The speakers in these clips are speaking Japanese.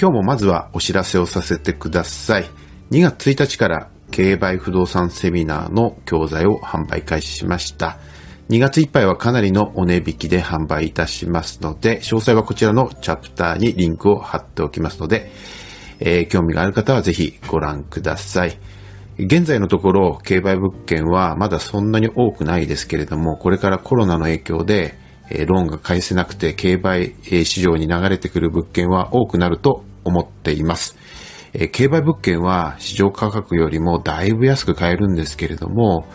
今日もまずはお知らせをさせてください。2月1日から競売不動産セミナーの教材を販売開始しました。2月いっぱいはかなりのお値引きで販売いたしますので、詳細はこちらのチャプターにリンクを貼っておきますので、えー、興味がある方はぜひご覧ください。現在のところ、競売物件はまだそんなに多くないですけれども、これからコロナの影響で、えローンが返せなくて競売市場に流れてくる物件は多くなると思っています。え競売物件は市場価格よりもだいぶ安く買えるんですけれども、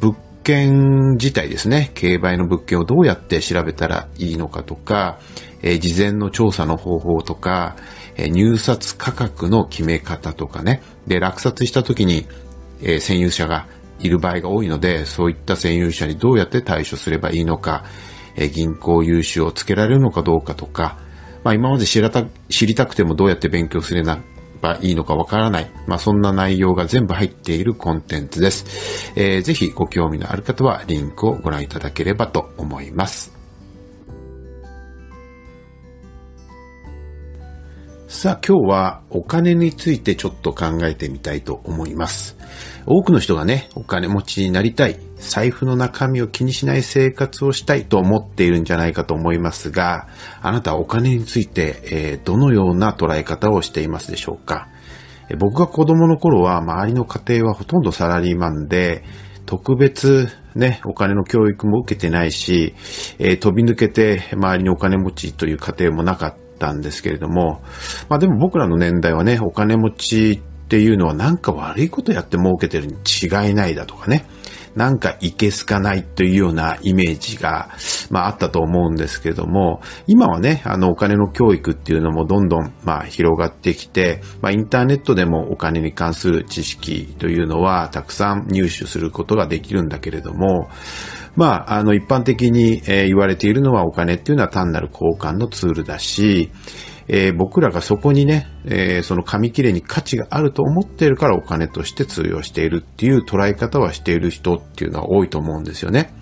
物件自体ですね、競売の物件をどうやって調べたらいいのかとか、え事前の調査の方法とか、え入札価格の決め方とかね、で、落札した時に、え占有者がいる場合が多いので、そういった占有者にどうやって対処すればいいのか、え銀行融資をつけられるのかどうかとか、まあ今まで知らた知りたくてもどうやって勉強すればいいのかわからない。まあそんな内容が全部入っているコンテンツです。えー、ぜひご興味のある方はリンクをご覧いただければと思います。さあ今日はお金についてちょっと考えてみたいと思います。多くの人がね、お金持ちになりたい、財布の中身を気にしない生活をしたいと思っているんじゃないかと思いますが、あなたはお金について、えー、どのような捉え方をしていますでしょうか？僕が子供の頃は周りの家庭はほとんどサラリーマンで、特別ね、お金の教育も受けてないし、えー、飛び抜けて周りにお金持ちという家庭もなかったんですけれども、まあでも僕らの年代はね、お金持ちっていうのはなんか悪いことやって儲けてるに違いないだとかね、なんかいけすかないというようなイメージが、まああったと思うんですけれども、今はね、あのお金の教育っていうのもどんどんまあ広がってきて、まあインターネットでもお金に関する知識というのはたくさん入手することができるんだけれども、まあ、あの、一般的に、言われているのはお金っていうのは単なる交換のツールだし、えー、僕らがそこにね、えー、その紙切れに価値があると思っているからお金として通用しているっていう捉え方はしている人っていうのは多いと思うんですよね。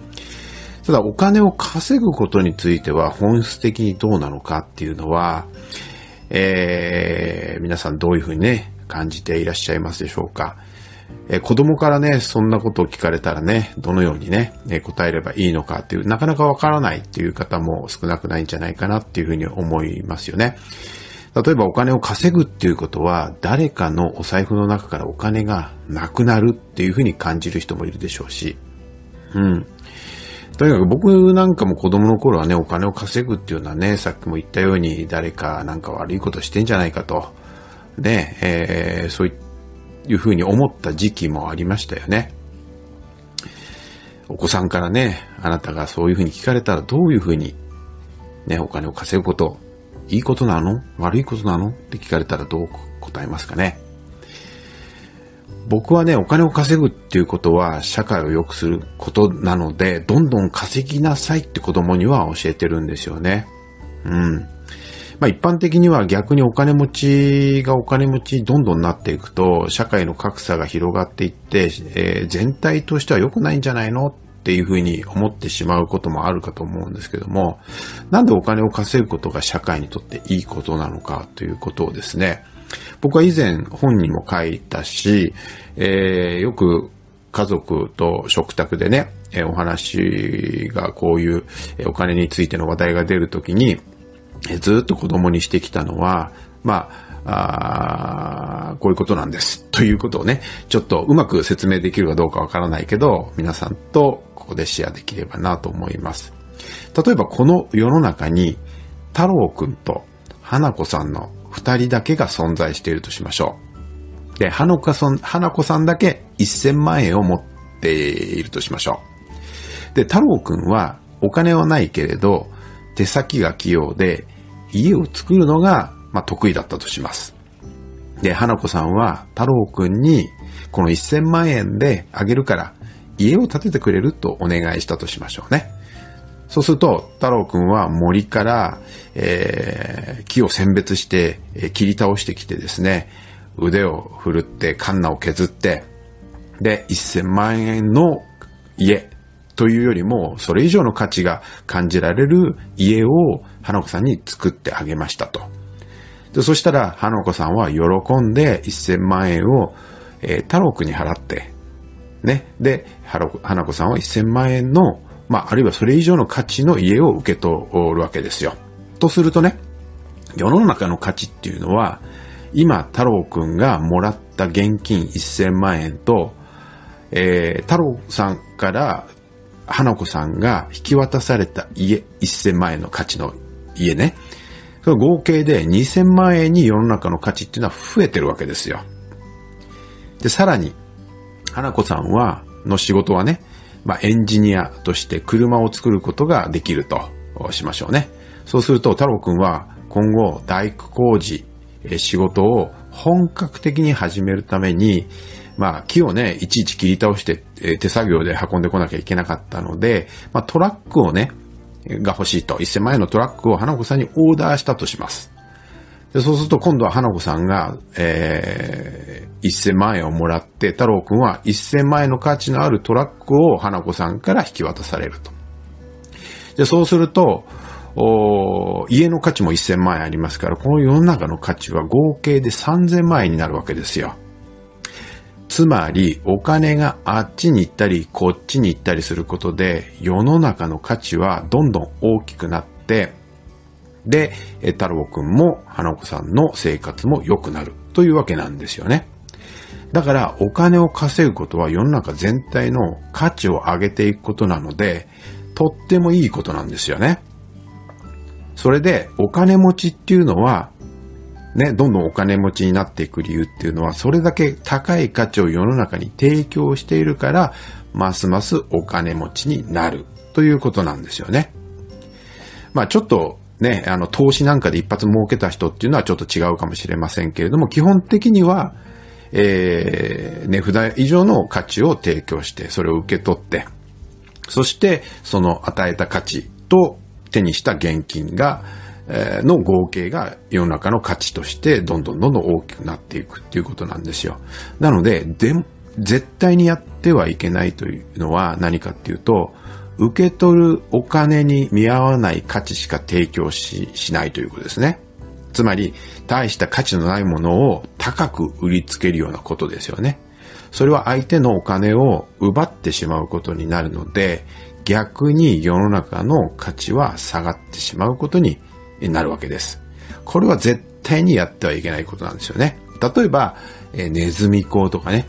ただお金を稼ぐことについては本質的にどうなのかっていうのは、えー、皆さんどういうふうにね、感じていらっしゃいますでしょうか。えー、子供からね、そんなことを聞かれたらね、どのようにね、えー、答えればいいのかっていう、なかなかわからないっていう方も少なくないんじゃないかなっていうふうに思いますよね。例えばお金を稼ぐっていうことは、誰かのお財布の中からお金がなくなるっていうふうに感じる人もいるでしょうし、うん。とにかく僕なんかも子供の頃はね、お金を稼ぐっていうのはね、さっきも言ったように誰かなんか悪いことしてんじゃないかと、ね、えー、そういっいうふうに思った時期もありましたよね。お子さんからね、あなたがそういうふうに聞かれたらどういうふうに、ね、お金を稼ぐこと、いいことなの？悪いことなの？って聞かれたらどう答えますかね。僕はね、お金を稼ぐっていうことは社会を良くすることなので、どんどん稼ぎなさいって子供には教えてるんですよね。うん。まあ一般的には逆にお金持ちがお金持ちどんどんなっていくと、社会の格差が広がっていって、えー、全体としては良くないんじゃないのっていうふうに思ってしまうこともあるかと思うんですけども、なんでお金を稼ぐことが社会にとっていいことなのかということをですね、僕は以前本にも書いたし、えー、よく家族と食卓でね、えお話がこういうお金についての話題が出るときに、ずっと子供にしてきたのは、まあ、あこういうことなんです。ということをね、ちょっとうまく説明できるかどうかわからないけど、皆さんとここでシェアできればなと思います。例えばこの世の中に、太郎くんと花子さんの二人だけが存在しているとしましょう。で、花子さん、花子さんだけ1000万円を持っているとしましょう。で、太郎くんはお金はないけれど、手先が器用で、家を作るのがま、得意だったとします。で、花子さんは太郎くんに、この1000万円であげるから、家を建ててくれるとお願いしたとしましょうね。そうすると、太郎くんは森から、えー、木を選別して、えー、切り倒してきてですね、腕を振るって、カンナを削って、で、1000万円の家というよりも、それ以上の価値が感じられる家を花子さんに作ってあげましたと。で、そしたら、花子さんは喜んで1000万円を、えー、太郎くんに払って、ね。で、花子さんは1000万円の、まあ、あるいはそれ以上の価値の家を受け取るわけですよ。とするとね、世の中の価値っていうのは、今、太郎くんがもらった現金1000万円と、えー、太郎さんから花子さんが引き渡された家、1000万円の価値の家ね。その合計で2000万円に世の中の価値っていうのは増えてるわけですよ。で、さらに、花子さんは、の仕事はね、まあ、エンジニアとして車を作ることができるとしましょうね。そうすると、太郎くんは今後、大工工事、仕事を本格的に始めるために、まあ、木をね、いちいち切り倒して、え手作業で運んでこなきゃいけなかったので、まあ、トラックをね、が欲しいと、1000万円のトラックを花子さんにオーダーしたとします。でそうすると今度は花子さんが、えー、1000万円をもらって、太郎くんは1000万円の価値のあるトラックを花子さんから引き渡されると。で、そうすると、お家の価値も1000万円ありますから、この世の中の価値は合計で3000万円になるわけですよ。つまり、お金があっちに行ったり、こっちに行ったりすることで、世の中の価値はどんどん大きくなって、で、太郎くんも花子さんの生活も良くなるというわけなんですよね。だから、お金を稼ぐことは世の中全体の価値を上げていくことなので、とってもいいことなんですよね。それで、お金持ちっていうのは、ね、どんどんお金持ちになっていく理由っていうのは、それだけ高い価値を世の中に提供しているから、ますますお金持ちになるということなんですよね。まあちょっとね、あの、投資なんかで一発儲けた人っていうのはちょっと違うかもしれませんけれども、基本的には、えー、値札以上の価値を提供して、それを受け取って、そして、その与えた価値と手にした現金が、の合計が世の中の価値としてどんどんどんどん大きくなっていくっていうことなんですよ。なので、で、絶対にやってはいけないというのは何かっていうと、受け取るお金に見合わない価値しか提供し、しないということですね。つまり、大した価値のないものを高く売りつけるようなことですよね。それは相手のお金を奪ってしまうことになるので、逆に世の中の価値は下がってしまうことにになるわけです。これは絶対にやってはいけないことなんですよね。例えば、え、ネズミ講とかね、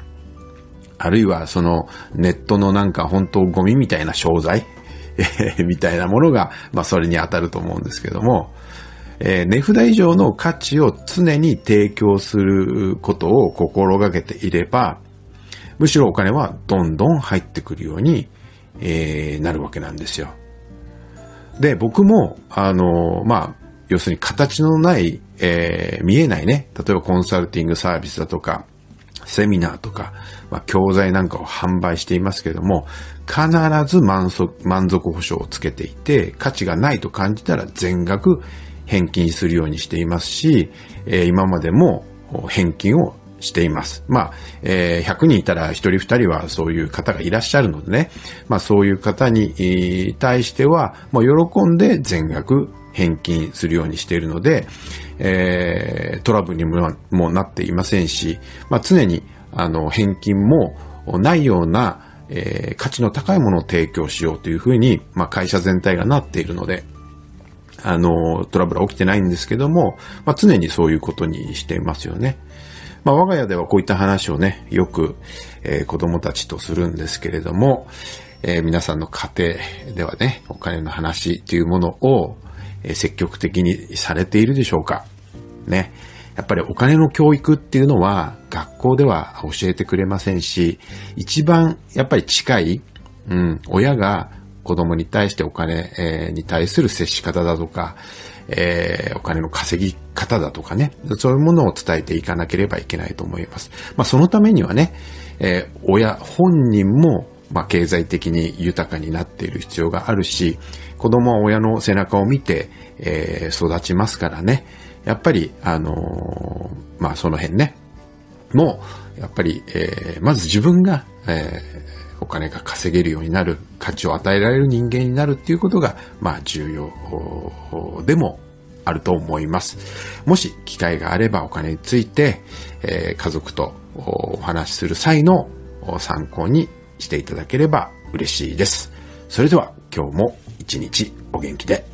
あるいはそのネットのなんか本当ゴミみたいな商材、え、みたいなものが、まあそれに当たると思うんですけども、えー、値札以上の価値を常に提供することを心がけていれば、むしろお金はどんどん入ってくるように、えー、なるわけなんですよ。で、僕も、あの、まあ、要するに形のない、えー、見えないね、例えばコンサルティングサービスだとか、セミナーとか、まあ、教材なんかを販売していますけれども、必ず満足、満足保証をつけていて、価値がないと感じたら全額返金するようにしていますし、えー、今までも返金をしています。まあ、えー、100人いたら1人2人はそういう方がいらっしゃるのでね、まあそういう方に対しては、もう喜んで全額返金するようにしているので、えー、トラブルにももなっていませんし、まあ常にあの返金もないような、えー、価値の高いものを提供しようというふうに、まあ会社全体がなっているので、あの、トラブルは起きてないんですけども、まあ、常にそういうことにしていますよね。まあ、我が家ではこういった話をね、よく、えー、子供たちとするんですけれども、えー、皆さんの家庭ではね、お金の話というものを、え、積極的にされているでしょうかね。やっぱりお金の教育っていうのは学校では教えてくれませんし、一番やっぱり近い、うん、親が子供に対してお金に対する接し方だとか、えー、お金の稼ぎ方だとかね、そういうものを伝えていかなければいけないと思います。まあ、そのためにはね、えー、親本人も、まあ、経済的に豊かになっている必要があるし、子供は親の背中を見て、えー、育ちますからね、やっぱり、あのー、まあ、その辺ね、もう、やっぱり、えー、まず自分が、えー、お金が稼げるようになる、価値を与えられる人間になるっていうことが、まあ、重要でもあると思います。もし機会があればお金について、えー、家族とお話しする際の参考にしていただければ嬉しいです。それでは今日も一日お元気で。